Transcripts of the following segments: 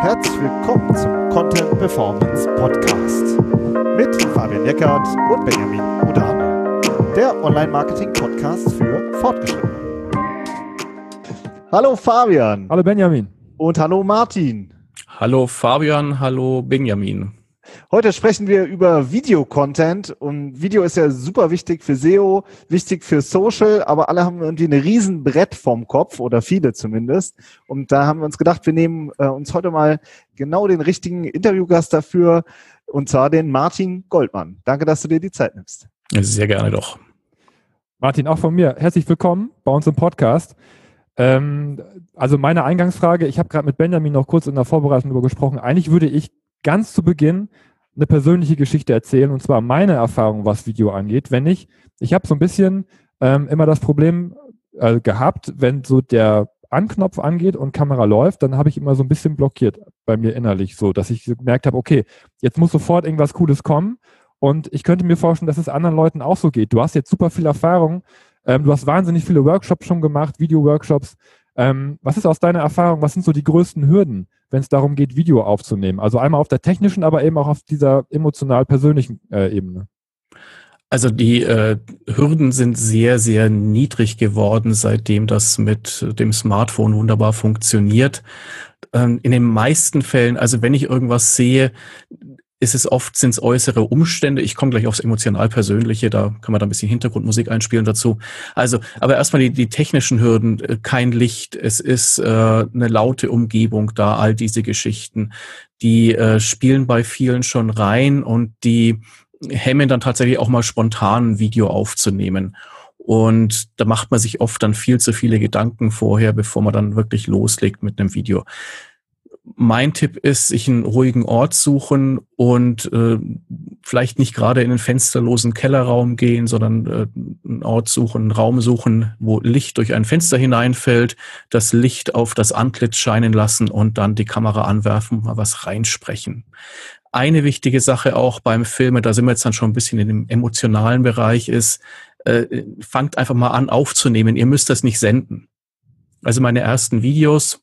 Herzlich willkommen zum Content Performance Podcast mit Fabian Eckert und Benjamin Udane, der Online-Marketing-Podcast für Fortgeschrittene. Hallo Fabian. Hallo Benjamin. Und hallo Martin. Hallo Fabian, hallo Benjamin. Heute sprechen wir über Videocontent und Video ist ja super wichtig für SEO, wichtig für Social, aber alle haben irgendwie ein riesen Brett vorm Kopf oder viele zumindest. Und da haben wir uns gedacht, wir nehmen äh, uns heute mal genau den richtigen Interviewgast dafür und zwar den Martin Goldmann. Danke, dass du dir die Zeit nimmst. Sehr gerne doch. Martin, auch von mir herzlich willkommen bei uns im Podcast. Ähm, also meine Eingangsfrage, ich habe gerade mit Benjamin noch kurz in der Vorbereitung darüber gesprochen. Eigentlich würde ich ganz zu Beginn eine persönliche Geschichte erzählen und zwar meine Erfahrung, was Video angeht. Wenn ich, ich habe so ein bisschen ähm, immer das Problem äh, gehabt, wenn so der Anknopf angeht und Kamera läuft, dann habe ich immer so ein bisschen blockiert bei mir innerlich, so dass ich gemerkt habe, okay, jetzt muss sofort irgendwas Cooles kommen. Und ich könnte mir vorstellen, dass es anderen Leuten auch so geht. Du hast jetzt super viel Erfahrung, ähm, du hast wahnsinnig viele Workshops schon gemacht, Video-Workshops. Ähm, was ist aus deiner Erfahrung, was sind so die größten Hürden, wenn es darum geht, Video aufzunehmen? Also einmal auf der technischen, aber eben auch auf dieser emotional-persönlichen äh, Ebene. Also die äh, Hürden sind sehr, sehr niedrig geworden, seitdem das mit dem Smartphone wunderbar funktioniert. Ähm, in den meisten Fällen, also wenn ich irgendwas sehe, ist es oft, sind es äußere Umstände. Ich komme gleich aufs emotional-persönliche, da kann man da ein bisschen Hintergrundmusik einspielen dazu. Also, aber erstmal die, die technischen Hürden, äh, kein Licht, es ist äh, eine laute Umgebung da, all diese Geschichten, die äh, spielen bei vielen schon rein und die hemmen dann tatsächlich auch mal spontan ein Video aufzunehmen. Und da macht man sich oft dann viel zu viele Gedanken vorher, bevor man dann wirklich loslegt mit einem Video mein Tipp ist, sich einen ruhigen Ort suchen und äh, vielleicht nicht gerade in einen fensterlosen Kellerraum gehen, sondern äh, einen Ort suchen, einen Raum suchen, wo Licht durch ein Fenster hineinfällt, das Licht auf das Antlitz scheinen lassen und dann die Kamera anwerfen, mal was reinsprechen. Eine wichtige Sache auch beim Filmen, da sind wir jetzt dann schon ein bisschen in dem emotionalen Bereich, ist, äh, fangt einfach mal an aufzunehmen. Ihr müsst das nicht senden. Also meine ersten Videos,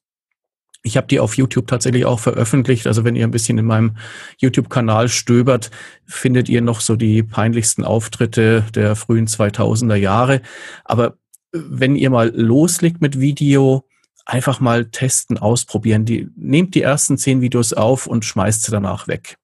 ich habe die auf YouTube tatsächlich auch veröffentlicht. Also wenn ihr ein bisschen in meinem YouTube-Kanal stöbert, findet ihr noch so die peinlichsten Auftritte der frühen 2000er Jahre. Aber wenn ihr mal loslegt mit Video, einfach mal testen, ausprobieren. Die, nehmt die ersten zehn Videos auf und schmeißt sie danach weg.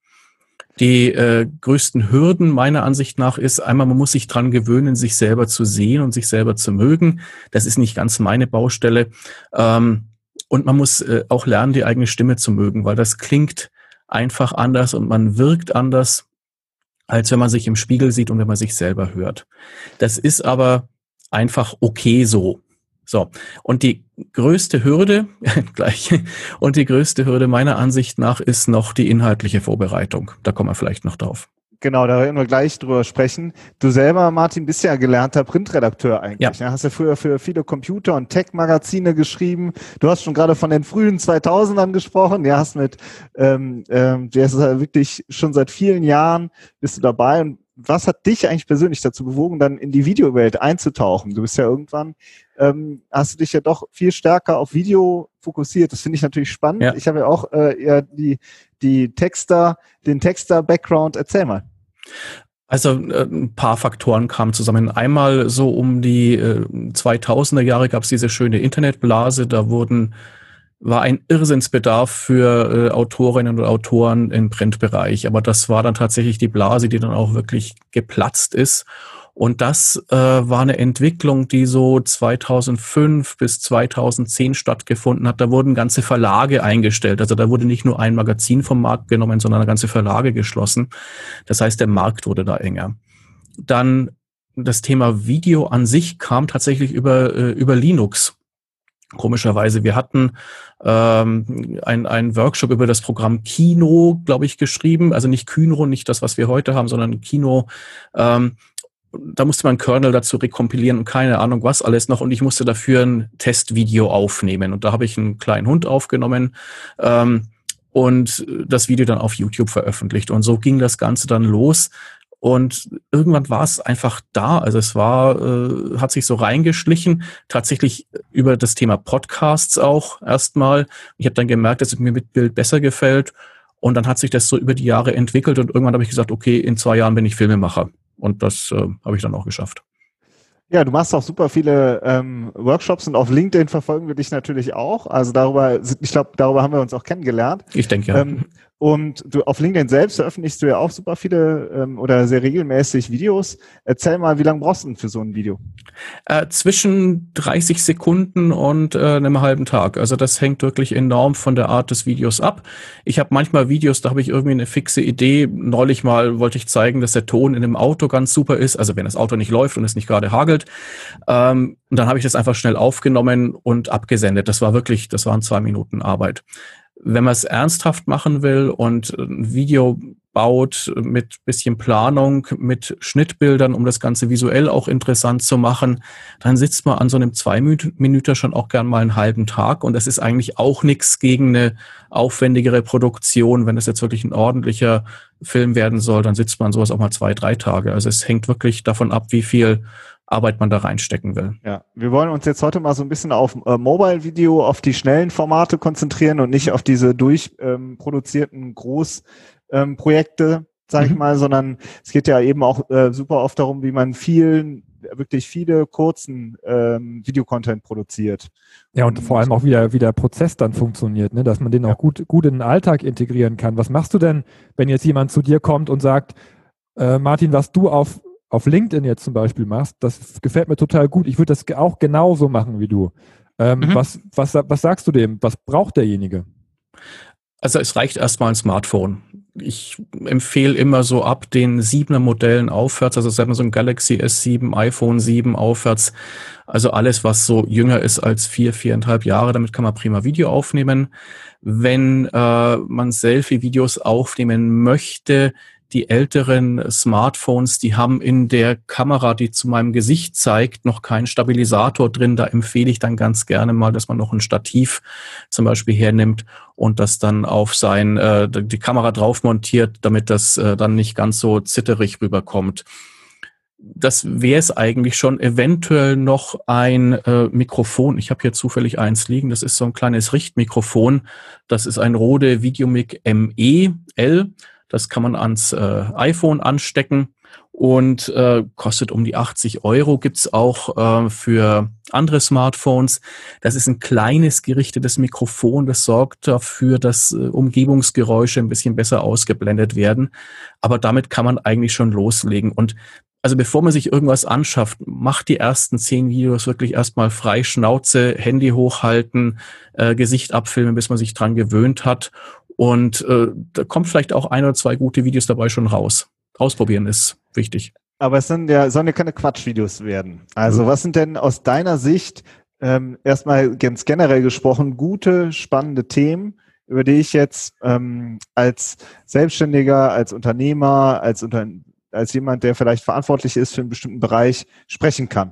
Die äh, größten Hürden meiner Ansicht nach ist einmal, man muss sich dran gewöhnen, sich selber zu sehen und sich selber zu mögen. Das ist nicht ganz meine Baustelle. Ähm, und man muss äh, auch lernen, die eigene Stimme zu mögen, weil das klingt einfach anders und man wirkt anders, als wenn man sich im Spiegel sieht und wenn man sich selber hört. Das ist aber einfach okay so. So. Und die größte Hürde, gleich, und die größte Hürde meiner Ansicht nach ist noch die inhaltliche Vorbereitung. Da kommen wir vielleicht noch drauf. Genau, da werden wir gleich drüber sprechen. Du selber, Martin, bist ja gelernter Printredakteur eigentlich. Ja. Ne? Hast ja früher für viele Computer- und Tech-Magazine geschrieben. Du hast schon gerade von den frühen 2000ern gesprochen. Ja, hast mit, ähm, ähm, du hast wirklich schon seit vielen Jahren bist du dabei. Und was hat dich eigentlich persönlich dazu bewogen, dann in die Videowelt einzutauchen? Du bist ja irgendwann, ähm, hast du dich ja doch viel stärker auf Video fokussiert. Das finde ich natürlich spannend. Ja. Ich habe ja auch äh, ja, die, die Texter, den Texter-Background. Erzähl mal. Also äh, ein paar Faktoren kamen zusammen. Einmal so um die äh, 2000er Jahre gab es diese schöne Internetblase. Da wurden war ein Irrsinnsbedarf für äh, Autorinnen und Autoren im Printbereich. Aber das war dann tatsächlich die Blase, die dann auch wirklich geplatzt ist. Und das äh, war eine Entwicklung, die so 2005 bis 2010 stattgefunden hat. Da wurden ganze Verlage eingestellt. Also da wurde nicht nur ein Magazin vom Markt genommen, sondern ganze Verlage geschlossen. Das heißt, der Markt wurde da enger. Dann das Thema Video an sich kam tatsächlich über, äh, über Linux. Komischerweise, wir hatten ähm, ein, ein Workshop über das Programm Kino, glaube ich, geschrieben. Also nicht Kynro, nicht das, was wir heute haben, sondern Kino. Ähm, da musste man Kernel dazu rekompilieren und keine Ahnung was alles noch. Und ich musste dafür ein Testvideo aufnehmen. Und da habe ich einen kleinen Hund aufgenommen ähm, und das Video dann auf YouTube veröffentlicht. Und so ging das Ganze dann los. Und irgendwann war es einfach da. Also es war, äh, hat sich so reingeschlichen, tatsächlich über das Thema Podcasts auch erstmal. Ich habe dann gemerkt, dass es mir mit Bild besser gefällt. Und dann hat sich das so über die Jahre entwickelt und irgendwann habe ich gesagt, okay, in zwei Jahren bin ich Filmemacher. Und das äh, habe ich dann auch geschafft. Ja, du machst auch super viele ähm, Workshops und auf LinkedIn verfolgen wir dich natürlich auch. Also darüber, ich glaube, darüber haben wir uns auch kennengelernt. Ich denke ja. Ähm, und du auf LinkedIn selbst veröffentlichst du ja auch super viele ähm, oder sehr regelmäßig Videos. Erzähl mal, wie lange brauchst du denn für so ein Video? Äh, zwischen 30 Sekunden und äh, einem halben Tag. Also das hängt wirklich enorm von der Art des Videos ab. Ich habe manchmal Videos, da habe ich irgendwie eine fixe Idee. Neulich mal wollte ich zeigen, dass der Ton in einem Auto ganz super ist. Also wenn das Auto nicht läuft und es nicht gerade hagelt. Ähm, und dann habe ich das einfach schnell aufgenommen und abgesendet. Das war wirklich, das waren zwei Minuten Arbeit wenn man es ernsthaft machen will und ein Video baut mit bisschen Planung, mit Schnittbildern, um das Ganze visuell auch interessant zu machen, dann sitzt man an so einem zwei Minuten schon auch gern mal einen halben Tag und das ist eigentlich auch nichts gegen eine aufwendigere Produktion. Wenn es jetzt wirklich ein ordentlicher Film werden soll, dann sitzt man sowas auch mal zwei, drei Tage. Also es hängt wirklich davon ab, wie viel Arbeit man da reinstecken will. Ja, wir wollen uns jetzt heute mal so ein bisschen auf äh, Mobile-Video, auf die schnellen Formate konzentrieren und nicht auf diese durchproduzierten ähm, Großprojekte, ähm, sage mhm. ich mal, sondern es geht ja eben auch äh, super oft darum, wie man vielen wirklich viele kurzen ähm, Videocontent produziert. Ja, und, und vor allem auch wie der, wie der Prozess dann funktioniert, ne? dass man den ja. auch gut, gut in den Alltag integrieren kann. Was machst du denn, wenn jetzt jemand zu dir kommt und sagt, äh, Martin, was du auf auf LinkedIn jetzt zum Beispiel machst, das gefällt mir total gut. Ich würde das auch genauso machen wie du. Ähm, mhm. was, was, was sagst du dem? Was braucht derjenige? Also es reicht erstmal ein Smartphone. Ich empfehle immer so ab den 7er Modellen aufwärts, also sagen wir so ein Galaxy S7, iPhone 7 aufwärts, also alles, was so jünger ist als vier, viereinhalb Jahre, damit kann man prima Video aufnehmen. Wenn äh, man Selfie-Videos aufnehmen möchte, die älteren Smartphones, die haben in der Kamera, die zu meinem Gesicht zeigt, noch keinen Stabilisator drin. Da empfehle ich dann ganz gerne mal, dass man noch ein Stativ zum Beispiel hernimmt und das dann auf sein, äh, die Kamera drauf montiert, damit das äh, dann nicht ganz so zitterig rüberkommt. Das wäre es eigentlich schon. Eventuell noch ein äh, Mikrofon. Ich habe hier zufällig eins liegen. Das ist so ein kleines Richtmikrofon. Das ist ein Rode Videomic ME L. Das kann man ans äh, iPhone anstecken und äh, kostet um die 80 Euro. Gibt's auch äh, für andere Smartphones. Das ist ein kleines gerichtetes Mikrofon, das sorgt dafür, dass äh, Umgebungsgeräusche ein bisschen besser ausgeblendet werden. Aber damit kann man eigentlich schon loslegen. Und also bevor man sich irgendwas anschafft, macht die ersten zehn Videos wirklich erstmal frei Schnauze, Handy hochhalten, äh, Gesicht abfilmen, bis man sich dran gewöhnt hat. Und äh, da kommt vielleicht auch ein oder zwei gute Videos dabei schon raus. Ausprobieren ist wichtig. Aber es sind ja, sollen ja keine Quatschvideos werden. Also mhm. was sind denn aus deiner Sicht ähm, erstmal ganz generell gesprochen gute, spannende Themen, über die ich jetzt ähm, als Selbstständiger, als Unternehmer, als, Unter als jemand, der vielleicht verantwortlich ist für einen bestimmten Bereich, sprechen kann?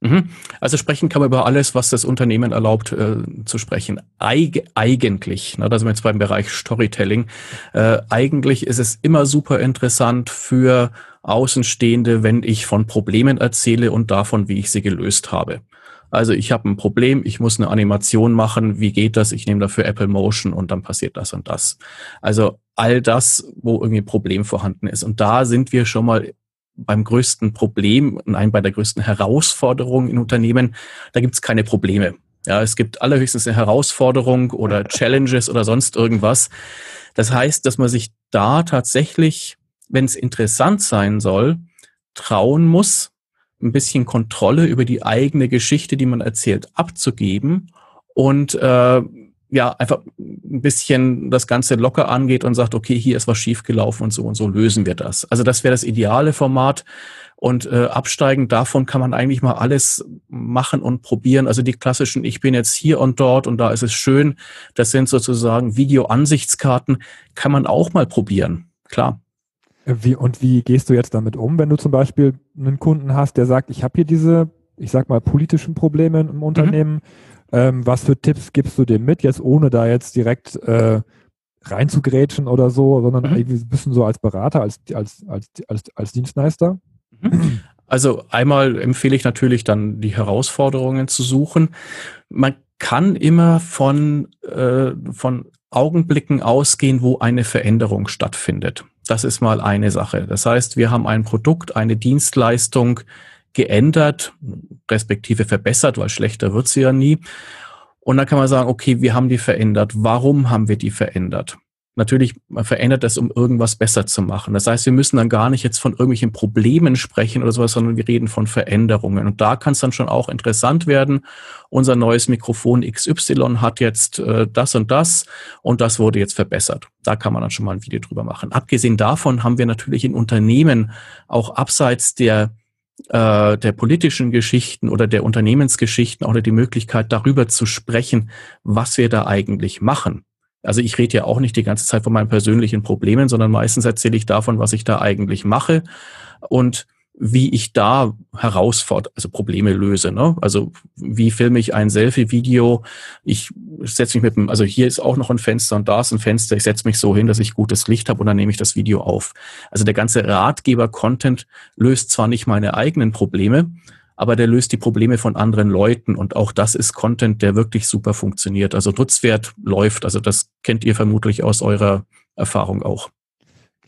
Mhm. Also sprechen kann man über alles, was das Unternehmen erlaubt äh, zu sprechen. Eig eigentlich, na, da sind wir jetzt beim Bereich Storytelling, äh, eigentlich ist es immer super interessant für Außenstehende, wenn ich von Problemen erzähle und davon, wie ich sie gelöst habe. Also ich habe ein Problem, ich muss eine Animation machen, wie geht das? Ich nehme dafür Apple Motion und dann passiert das und das. Also all das, wo irgendwie ein Problem vorhanden ist. Und da sind wir schon mal beim größten Problem, nein, bei der größten Herausforderung in Unternehmen, da gibt es keine Probleme. Ja, es gibt allerhöchstens eine Herausforderung oder Challenges oder sonst irgendwas. Das heißt, dass man sich da tatsächlich, wenn es interessant sein soll, trauen muss, ein bisschen Kontrolle über die eigene Geschichte, die man erzählt, abzugeben und äh, ja, einfach ein bisschen das Ganze locker angeht und sagt, okay, hier ist was schiefgelaufen und so und so lösen wir das. Also das wäre das ideale Format. Und äh, absteigend davon kann man eigentlich mal alles machen und probieren. Also die klassischen, ich bin jetzt hier und dort und da ist es schön. Das sind sozusagen Video-Ansichtskarten. Kann man auch mal probieren. Klar. Wie, und wie gehst du jetzt damit um, wenn du zum Beispiel einen Kunden hast, der sagt, ich habe hier diese, ich sag mal, politischen Probleme im Unternehmen. Mhm ähm, was für Tipps gibst du dem mit, jetzt ohne da jetzt direkt äh, reinzugrätschen oder so, sondern mhm. irgendwie ein bisschen so als Berater, als, als, als, als, als Dienstleister? Mhm. Also einmal empfehle ich natürlich dann die Herausforderungen zu suchen. Man kann immer von, äh, von Augenblicken ausgehen, wo eine Veränderung stattfindet. Das ist mal eine Sache. Das heißt, wir haben ein Produkt, eine Dienstleistung geändert, respektive verbessert, weil schlechter wird sie ja nie. Und dann kann man sagen, okay, wir haben die verändert. Warum haben wir die verändert? Natürlich, man verändert das, um irgendwas besser zu machen. Das heißt, wir müssen dann gar nicht jetzt von irgendwelchen Problemen sprechen oder sowas, sondern wir reden von Veränderungen. Und da kann es dann schon auch interessant werden. Unser neues Mikrofon XY hat jetzt äh, das und das und das wurde jetzt verbessert. Da kann man dann schon mal ein Video drüber machen. Abgesehen davon haben wir natürlich in Unternehmen auch abseits der äh, der politischen Geschichten oder der Unternehmensgeschichten auch die Möglichkeit, darüber zu sprechen, was wir da eigentlich machen. Also ich rede ja auch nicht die ganze Zeit von meinen persönlichen Problemen, sondern meistens erzähle ich davon, was ich da eigentlich mache und wie ich da herausfordere, also Probleme löse. Ne? Also wie filme ich ein Selfie-Video? Ich setze mich mit dem, also hier ist auch noch ein Fenster und da ist ein Fenster. Ich setze mich so hin, dass ich gutes Licht habe und dann nehme ich das Video auf. Also der ganze Ratgeber-Content löst zwar nicht meine eigenen Probleme, aber der löst die Probleme von anderen Leuten und auch das ist Content, der wirklich super funktioniert. Also Nutzwert läuft, also das kennt ihr vermutlich aus eurer Erfahrung auch.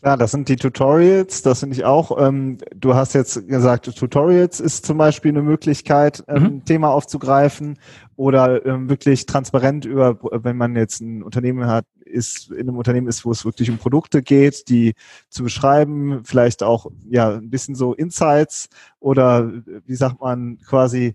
Klar, das sind die Tutorials, das finde ich auch. Ähm, du hast jetzt gesagt, Tutorials ist zum Beispiel eine Möglichkeit, ähm, mhm. Thema aufzugreifen oder ähm, wirklich transparent über, wenn man jetzt ein Unternehmen hat, ist in einem Unternehmen ist, wo es wirklich um Produkte geht, die zu beschreiben, vielleicht auch ja ein bisschen so Insights oder wie sagt man quasi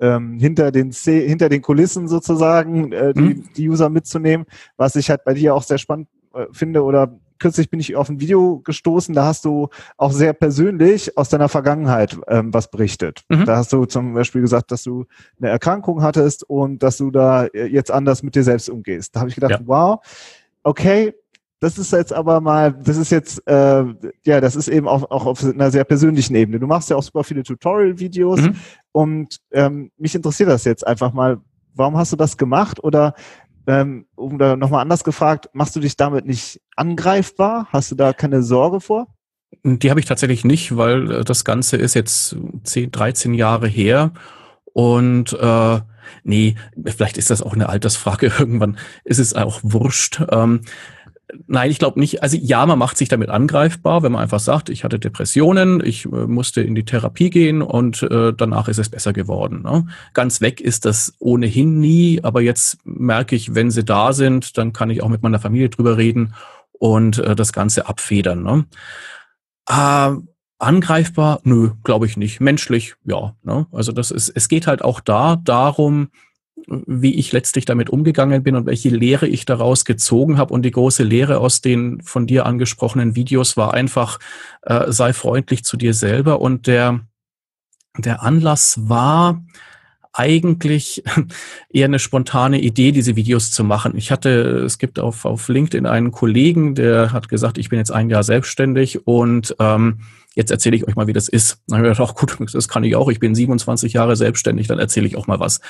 ähm, hinter den hinter den Kulissen sozusagen äh, die, mhm. die User mitzunehmen, was ich halt bei dir auch sehr spannend äh, finde oder kürzlich bin ich auf ein Video gestoßen, da hast du auch sehr persönlich aus deiner Vergangenheit ähm, was berichtet. Mhm. Da hast du zum Beispiel gesagt, dass du eine Erkrankung hattest und dass du da äh, jetzt anders mit dir selbst umgehst. Da habe ich gedacht, ja. wow, okay, das ist jetzt aber mal, das ist jetzt, äh, ja, das ist eben auch, auch auf einer sehr persönlichen Ebene. Du machst ja auch super viele Tutorial-Videos mhm. und ähm, mich interessiert das jetzt einfach mal, warum hast du das gemacht oder ähm, um da nochmal anders gefragt, machst du dich damit nicht angreifbar? Hast du da keine Sorge vor? Die habe ich tatsächlich nicht, weil äh, das Ganze ist jetzt 10, 13 Jahre her und äh, nee, vielleicht ist das auch eine Altersfrage. Irgendwann ist es auch wurscht. Ähm, Nein, ich glaube nicht. Also ja, man macht sich damit angreifbar, wenn man einfach sagt, ich hatte Depressionen, ich äh, musste in die Therapie gehen und äh, danach ist es besser geworden. Ne? Ganz weg ist das ohnehin nie, aber jetzt merke ich, wenn sie da sind, dann kann ich auch mit meiner Familie drüber reden und äh, das Ganze abfedern. Ne? Äh, angreifbar? Nö, glaube ich nicht. Menschlich, ja. Ne? Also das ist, es geht halt auch da darum, wie ich letztlich damit umgegangen bin und welche Lehre ich daraus gezogen habe. Und die große Lehre aus den von dir angesprochenen Videos war einfach, äh, sei freundlich zu dir selber. Und der, der Anlass war, eigentlich eher eine spontane Idee, diese Videos zu machen. Ich hatte, es gibt auf, auf LinkedIn einen Kollegen, der hat gesagt, ich bin jetzt ein Jahr selbstständig und ähm, jetzt erzähle ich euch mal, wie das ist. Dann habe ich gedacht, ach gut, das kann ich auch. Ich bin 27 Jahre selbstständig, dann erzähle ich auch mal was.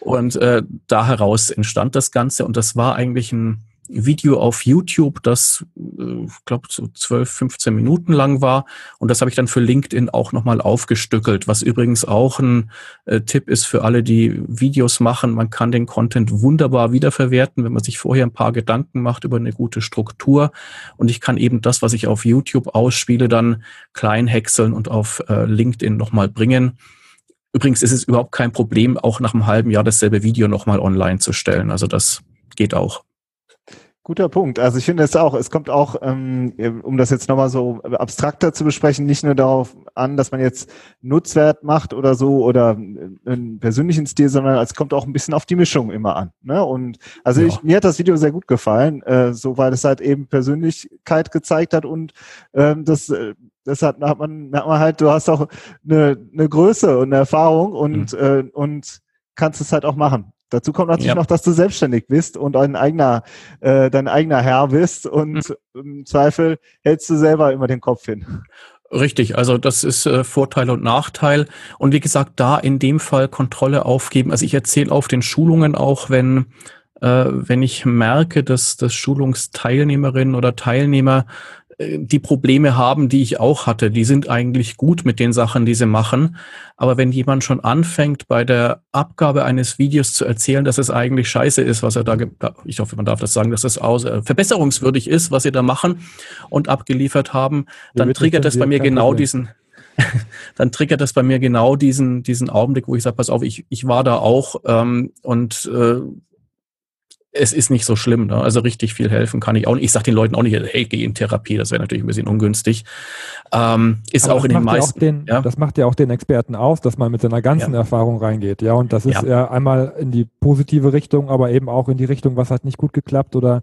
Und äh, da heraus entstand das Ganze und das war eigentlich ein Video auf YouTube, das, äh, ich glaube, so 12, 15 Minuten lang war. Und das habe ich dann für LinkedIn auch nochmal aufgestückelt, was übrigens auch ein äh, Tipp ist für alle, die Videos machen. Man kann den Content wunderbar wiederverwerten, wenn man sich vorher ein paar Gedanken macht über eine gute Struktur. Und ich kann eben das, was ich auf YouTube ausspiele, dann klein häckseln und auf äh, LinkedIn nochmal bringen. Übrigens ist es überhaupt kein Problem, auch nach einem halben Jahr dasselbe Video nochmal online zu stellen. Also das geht auch. Guter Punkt. Also ich finde es auch, es kommt auch, ähm, um das jetzt nochmal so abstrakter zu besprechen, nicht nur darauf an, dass man jetzt Nutzwert macht oder so oder einen persönlichen Stil, sondern es kommt auch ein bisschen auf die Mischung immer an. Ne? Und also ja. ich, mir hat das Video sehr gut gefallen, äh, so weil es halt eben Persönlichkeit gezeigt hat und ähm, das äh, das hat, hat man, hat man halt, du hast auch eine, eine Größe und eine Erfahrung und, mhm. äh, und kannst es halt auch machen. Dazu kommt natürlich ja. noch, dass du selbstständig bist und ein eigener, äh, dein eigener Herr bist und mhm. im Zweifel hältst du selber immer den Kopf hin. Richtig, also das ist äh, Vorteil und Nachteil. Und wie gesagt, da in dem Fall Kontrolle aufgeben. Also ich erzähle auf den Schulungen auch, wenn äh, wenn ich merke, dass, dass Schulungsteilnehmerinnen oder Teilnehmer die Probleme haben, die ich auch hatte. Die sind eigentlich gut mit den Sachen, die sie machen. Aber wenn jemand schon anfängt, bei der Abgabe eines Videos zu erzählen, dass es eigentlich scheiße ist, was er da, ich hoffe, man darf das sagen, dass es aus, äh, verbesserungswürdig ist, was sie da machen und abgeliefert haben, dann triggert das bei mir genau diesen, dann triggert das bei mir genau diesen, diesen Augenblick, wo ich sage, pass auf, ich, ich war da auch ähm, und äh, es ist nicht so schlimm. Ne? Also richtig viel helfen kann ich auch nicht. Ich sage den Leuten auch nicht, hey, geh in Therapie, das wäre natürlich ein bisschen ungünstig. Ähm, ist Aber auch in den meisten. Den, ja? Das macht ja auch den Experten aus, dass man mit seiner ganzen ja. Erfahrung reingeht. Ja, und das ist ja. ja. einmal in die positive Richtung, aber eben auch in die Richtung, was hat nicht gut geklappt oder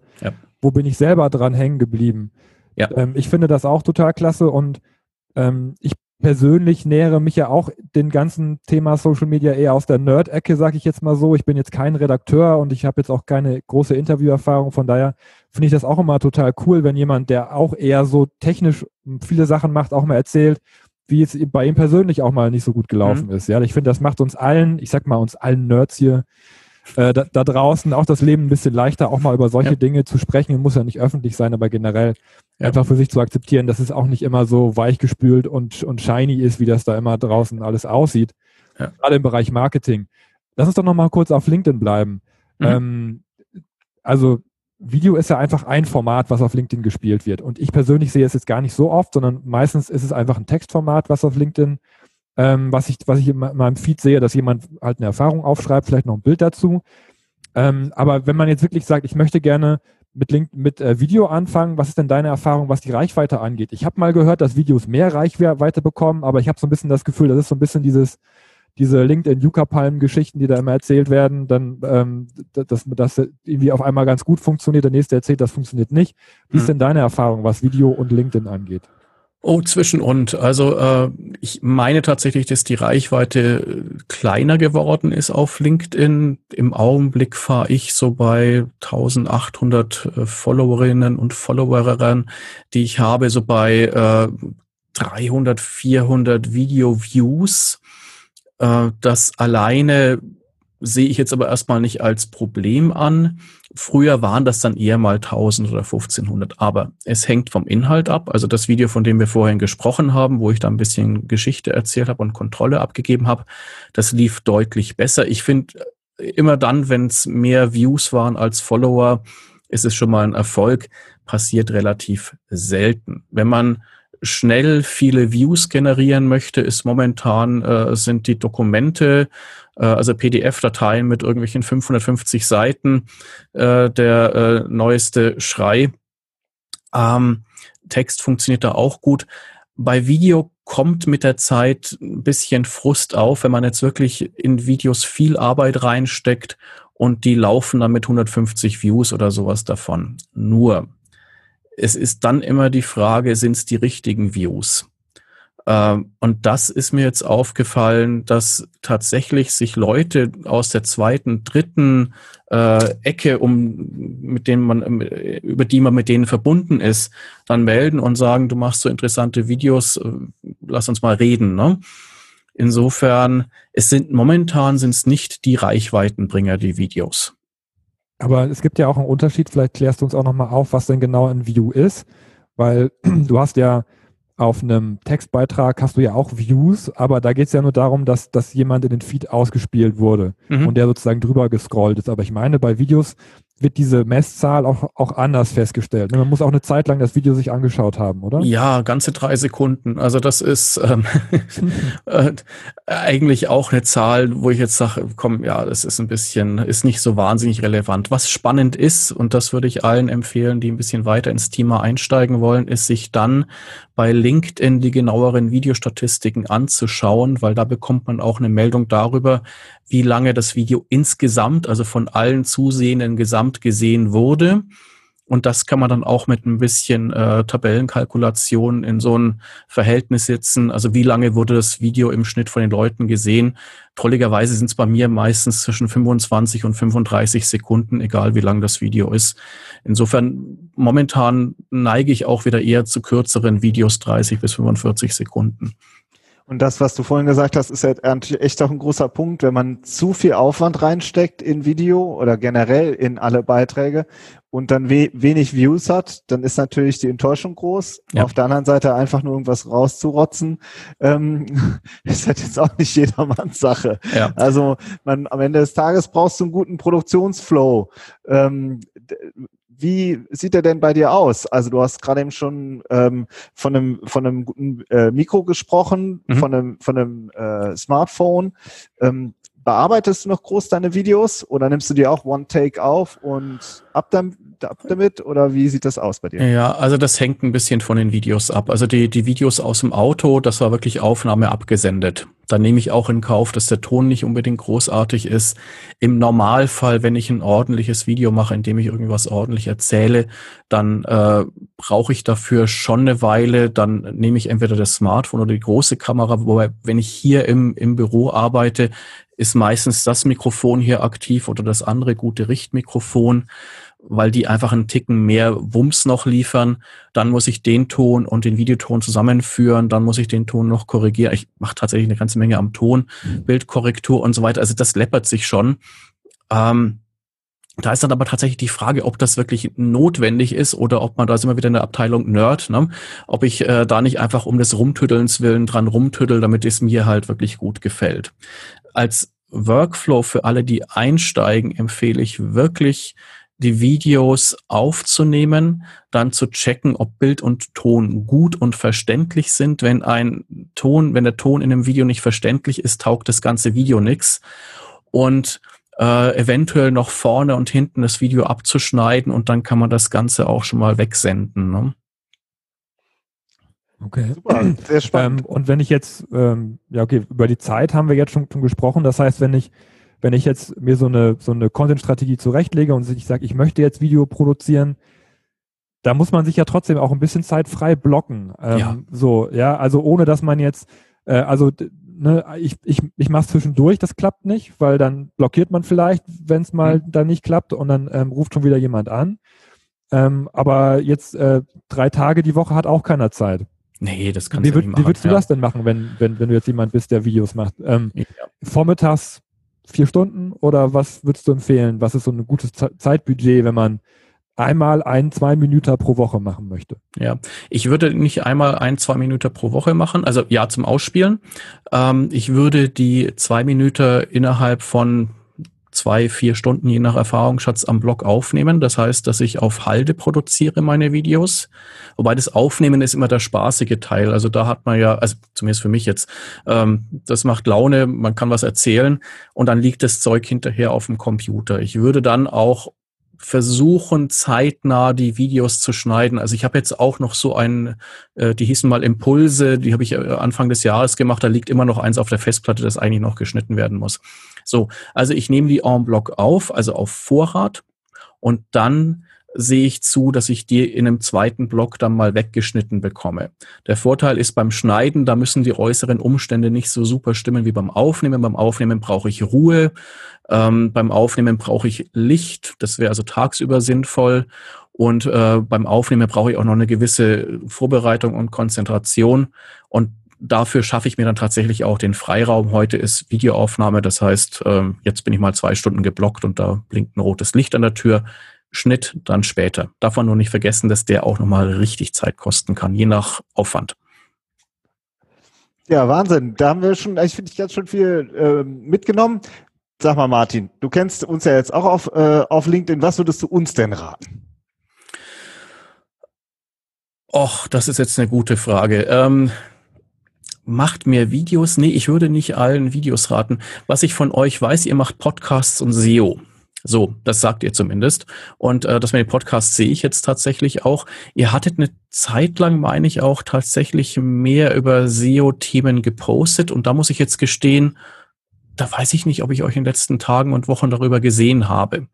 wo bin ich selber dran hängen geblieben. Ja. Ähm, ich finde das auch total klasse und ähm, ich persönlich nähere mich ja auch den ganzen Thema Social Media eher aus der Nerd-Ecke, sage ich jetzt mal so. Ich bin jetzt kein Redakteur und ich habe jetzt auch keine große Interviewerfahrung. Von daher finde ich das auch immer total cool, wenn jemand, der auch eher so technisch viele Sachen macht, auch mal erzählt, wie es bei ihm persönlich auch mal nicht so gut gelaufen mhm. ist. Ja, ich finde, das macht uns allen, ich sag mal uns allen Nerds hier äh, da, da, draußen auch das Leben ein bisschen leichter, auch mal über solche ja. Dinge zu sprechen. Muss ja nicht öffentlich sein, aber generell ja. einfach für sich zu akzeptieren, dass es auch nicht immer so weichgespült und, und shiny ist, wie das da immer draußen alles aussieht. Ja. Gerade im Bereich Marketing. Lass uns doch noch mal kurz auf LinkedIn bleiben. Mhm. Ähm, also Video ist ja einfach ein Format, was auf LinkedIn gespielt wird. Und ich persönlich sehe es jetzt gar nicht so oft, sondern meistens ist es einfach ein Textformat, was auf LinkedIn ähm, was ich, was ich in meinem Feed sehe, dass jemand halt eine Erfahrung aufschreibt, vielleicht noch ein Bild dazu. Ähm, aber wenn man jetzt wirklich sagt, ich möchte gerne mit, Link, mit äh, Video anfangen, was ist denn deine Erfahrung, was die Reichweite angeht? Ich habe mal gehört, dass Videos mehr Reichweite bekommen, aber ich habe so ein bisschen das Gefühl, das ist so ein bisschen dieses, diese LinkedIn Yucca Palm Geschichten, die da immer erzählt werden, dann ähm, dass das irgendwie auf einmal ganz gut funktioniert, der nächste erzählt, das funktioniert nicht. Wie ist mhm. denn deine Erfahrung, was Video und LinkedIn angeht? Oh, zwischen und. Also äh, ich meine tatsächlich, dass die Reichweite äh, kleiner geworden ist auf LinkedIn. Im Augenblick fahre ich so bei 1800 äh, Followerinnen und Followerern, die ich habe, so bei äh, 300, 400 Video-Views. Äh, das alleine sehe ich jetzt aber erstmal nicht als Problem an. Früher waren das dann eher mal 1000 oder 1500, aber es hängt vom Inhalt ab. Also das Video, von dem wir vorhin gesprochen haben, wo ich da ein bisschen Geschichte erzählt habe und Kontrolle abgegeben habe, das lief deutlich besser. Ich finde, immer dann, wenn es mehr Views waren als Follower, ist es schon mal ein Erfolg. Passiert relativ selten. Wenn man schnell viele Views generieren möchte, ist momentan äh, sind die Dokumente äh, also PDF-Dateien mit irgendwelchen 550 Seiten, äh, der äh, neueste Schrei. Ähm, Text funktioniert da auch gut. Bei Video kommt mit der Zeit ein bisschen Frust auf, wenn man jetzt wirklich in Videos viel Arbeit reinsteckt und die laufen dann mit 150 Views oder sowas davon. Nur, es ist dann immer die Frage, sind es die richtigen Views? Ähm, und das ist mir jetzt aufgefallen, dass tatsächlich sich Leute aus der zweiten, dritten äh, Ecke, um mit denen man, äh, über die man mit denen verbunden ist, dann melden und sagen, du machst so interessante Videos, äh, lass uns mal reden. Ne? Insofern, es sind momentan sind es nicht die Reichweitenbringer, die Videos. Aber es gibt ja auch einen Unterschied, vielleicht klärst du uns auch nochmal auf, was denn genau ein View ist, weil du hast ja auf einem Textbeitrag hast du ja auch Views, aber da geht es ja nur darum, dass, dass jemand in den Feed ausgespielt wurde mhm. und der sozusagen drüber gescrollt ist. Aber ich meine, bei Videos wird diese Messzahl auch, auch anders festgestellt. Man muss auch eine Zeit lang das Video sich angeschaut haben, oder? Ja, ganze drei Sekunden. Also das ist ähm, äh, eigentlich auch eine Zahl, wo ich jetzt sage, komm, ja, das ist ein bisschen, ist nicht so wahnsinnig relevant. Was spannend ist, und das würde ich allen empfehlen, die ein bisschen weiter ins Thema einsteigen wollen, ist sich dann bei LinkedIn die genaueren Videostatistiken anzuschauen, weil da bekommt man auch eine Meldung darüber, wie lange das Video insgesamt, also von allen Zusehenden gesamt gesehen wurde. Und das kann man dann auch mit ein bisschen äh, Tabellenkalkulation in so ein Verhältnis setzen. Also wie lange wurde das Video im Schnitt von den Leuten gesehen? Trolligerweise sind es bei mir meistens zwischen 25 und 35 Sekunden, egal wie lang das Video ist. Insofern momentan neige ich auch wieder eher zu kürzeren Videos, 30 bis 45 Sekunden. Und das, was du vorhin gesagt hast, ist ja echt auch ein großer Punkt, wenn man zu viel Aufwand reinsteckt in Video oder generell in alle Beiträge und dann we wenig Views hat, dann ist natürlich die Enttäuschung groß. Ja. Auf der anderen Seite einfach nur irgendwas rauszurotzen, ähm, ist halt jetzt auch nicht jedermanns Sache. Ja. Also man, am Ende des Tages brauchst du einen guten Produktionsflow. Ähm, wie sieht der denn bei dir aus? Also du hast gerade eben schon ähm, von einem von einem guten äh, Mikro gesprochen, mhm. von einem von einem äh, Smartphone. Ähm, bearbeitest du noch groß deine Videos oder nimmst du dir auch One Take auf und ab, dann, ab damit oder wie sieht das aus bei dir? Ja, also das hängt ein bisschen von den Videos ab. Also die, die Videos aus dem Auto, das war wirklich Aufnahme abgesendet. Da nehme ich auch in Kauf, dass der Ton nicht unbedingt großartig ist. Im Normalfall, wenn ich ein ordentliches Video mache, in dem ich irgendwas ordentlich erzähle, dann äh, brauche ich dafür schon eine Weile. Dann nehme ich entweder das Smartphone oder die große Kamera. Wobei, wenn ich hier im, im Büro arbeite, ist meistens das Mikrofon hier aktiv oder das andere gute Richtmikrofon, weil die einfach einen Ticken mehr Wumms noch liefern. Dann muss ich den Ton und den Videoton zusammenführen, dann muss ich den Ton noch korrigieren. Ich mache tatsächlich eine ganze Menge am Ton, mhm. Bildkorrektur und so weiter. Also das läppert sich schon. Ähm, da ist dann aber tatsächlich die Frage, ob das wirklich notwendig ist oder ob man da ist immer wieder in der Abteilung Nerd, ne? ob ich äh, da nicht einfach um des Rumtüddelns willen dran rumtüddel, damit es mir halt wirklich gut gefällt als Workflow für alle, die einsteigen, empfehle ich wirklich, die Videos aufzunehmen, dann zu checken, ob Bild und Ton gut und verständlich sind. Wenn ein Ton, wenn der Ton in einem Video nicht verständlich ist, taugt das ganze Video nix. Und äh, eventuell noch vorne und hinten das Video abzuschneiden und dann kann man das Ganze auch schon mal wegsenden. Ne? Okay. Super, sehr spannend. Ähm, und wenn ich jetzt, ähm, ja okay, über die Zeit haben wir jetzt schon, schon gesprochen. Das heißt, wenn ich, wenn ich jetzt mir so eine, so eine Content-Strategie zurechtlege und ich sage, ich möchte jetzt Video produzieren, da muss man sich ja trotzdem auch ein bisschen Zeit frei blocken. Ähm, ja. So, ja, also ohne dass man jetzt, äh, also ne, ich, ich, ich mache zwischendurch, das klappt nicht, weil dann blockiert man vielleicht, wenn es mal mhm. dann nicht klappt und dann ähm, ruft schon wieder jemand an. Ähm, aber jetzt äh, drei Tage die Woche hat auch keiner Zeit. Nee, das kannst wie, du nicht machen. Wie würdest du das denn machen, wenn, wenn, wenn du jetzt jemand bist, der Videos macht? Ähm, ja. Vormittags vier Stunden oder was würdest du empfehlen? Was ist so ein gutes Zeitbudget, wenn man einmal ein, zwei Minuten pro Woche machen möchte? Ja, ich würde nicht einmal ein, zwei Minuten pro Woche machen, also ja zum Ausspielen. Ähm, ich würde die zwei Minuten innerhalb von zwei, vier Stunden je nach Erfahrungsschatz am Blog aufnehmen. Das heißt, dass ich auf Halde produziere meine Videos. Wobei das Aufnehmen ist immer der spaßige Teil. Also da hat man ja, also zumindest für mich jetzt, ähm, das macht Laune, man kann was erzählen und dann liegt das Zeug hinterher auf dem Computer. Ich würde dann auch versuchen, zeitnah die Videos zu schneiden. Also ich habe jetzt auch noch so ein, äh, die hießen mal Impulse, die habe ich äh, Anfang des Jahres gemacht, da liegt immer noch eins auf der Festplatte, das eigentlich noch geschnitten werden muss. So, also ich nehme die en bloc auf, also auf Vorrat und dann sehe ich zu, dass ich die in einem zweiten Block dann mal weggeschnitten bekomme. Der Vorteil ist beim Schneiden, da müssen die äußeren Umstände nicht so super stimmen wie beim Aufnehmen. Beim Aufnehmen brauche ich Ruhe, ähm, beim Aufnehmen brauche ich Licht, das wäre also tagsüber sinnvoll. Und äh, beim Aufnehmen brauche ich auch noch eine gewisse Vorbereitung und Konzentration. Und dafür schaffe ich mir dann tatsächlich auch den Freiraum. Heute ist Videoaufnahme, das heißt, ähm, jetzt bin ich mal zwei Stunden geblockt und da blinkt ein rotes Licht an der Tür. Schnitt dann später. Darf man nur nicht vergessen, dass der auch nochmal richtig Zeit kosten kann, je nach Aufwand. Ja, Wahnsinn. Da haben wir schon, ich finde ich ganz schön viel äh, mitgenommen. Sag mal, Martin, du kennst uns ja jetzt auch auf, äh, auf LinkedIn. Was würdest du uns denn raten? Och, das ist jetzt eine gute Frage. Ähm, macht mehr Videos? Nee, ich würde nicht allen Videos raten. Was ich von euch weiß, ihr macht Podcasts und SEO. So, das sagt ihr zumindest. Und äh, das mit dem Podcast sehe ich jetzt tatsächlich auch. Ihr hattet eine Zeit lang, meine ich, auch tatsächlich mehr über SEO-Themen gepostet. Und da muss ich jetzt gestehen, da weiß ich nicht, ob ich euch in den letzten Tagen und Wochen darüber gesehen habe.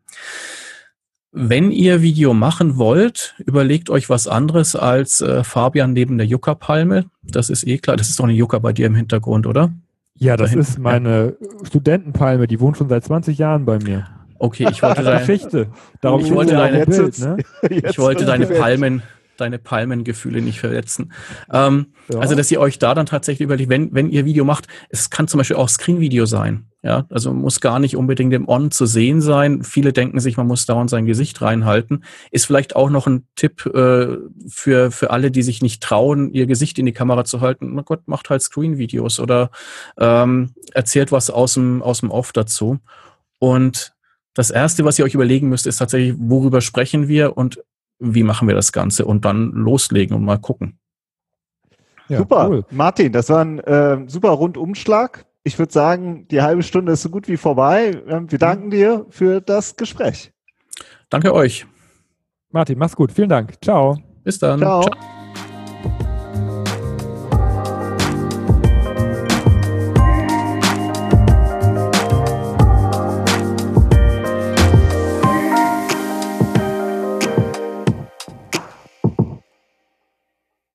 Wenn ihr Video machen wollt, überlegt euch was anderes als äh, Fabian neben der Juckerpalme. Das ist eh klar. Das ist doch eine Jucker bei dir im Hintergrund, oder? Ja, das ist meine Studentenpalme. Die wohnt schon seit 20 Jahren bei mir. Okay, ich wollte deine Geschichte. Darum ich wollte deine, Bild, ne? ich wollte deine Palmen, deine Palmengefühle nicht verletzen. Ähm, ja. Also, dass ihr euch da dann tatsächlich überlegt, wenn, wenn ihr Video macht, es kann zum Beispiel auch Screen-Video sein. Ja, also muss gar nicht unbedingt im On zu sehen sein. Viele denken sich, man muss dauernd sein Gesicht reinhalten. Ist vielleicht auch noch ein Tipp äh, für, für alle, die sich nicht trauen, ihr Gesicht in die Kamera zu halten. Na Gott, macht halt Screen-Videos oder ähm, erzählt was aus dem, aus dem Off dazu. Und das Erste, was ihr euch überlegen müsst, ist tatsächlich, worüber sprechen wir und wie machen wir das Ganze und dann loslegen und mal gucken. Ja, super, cool. Martin, das war ein äh, super Rundumschlag ich würde sagen, die halbe Stunde ist so gut wie vorbei. Ähm, wir danken dir für das Gespräch. Danke euch. Martin, mach's gut. Vielen Dank. Ciao. Bis dann. Ciao. Ciao.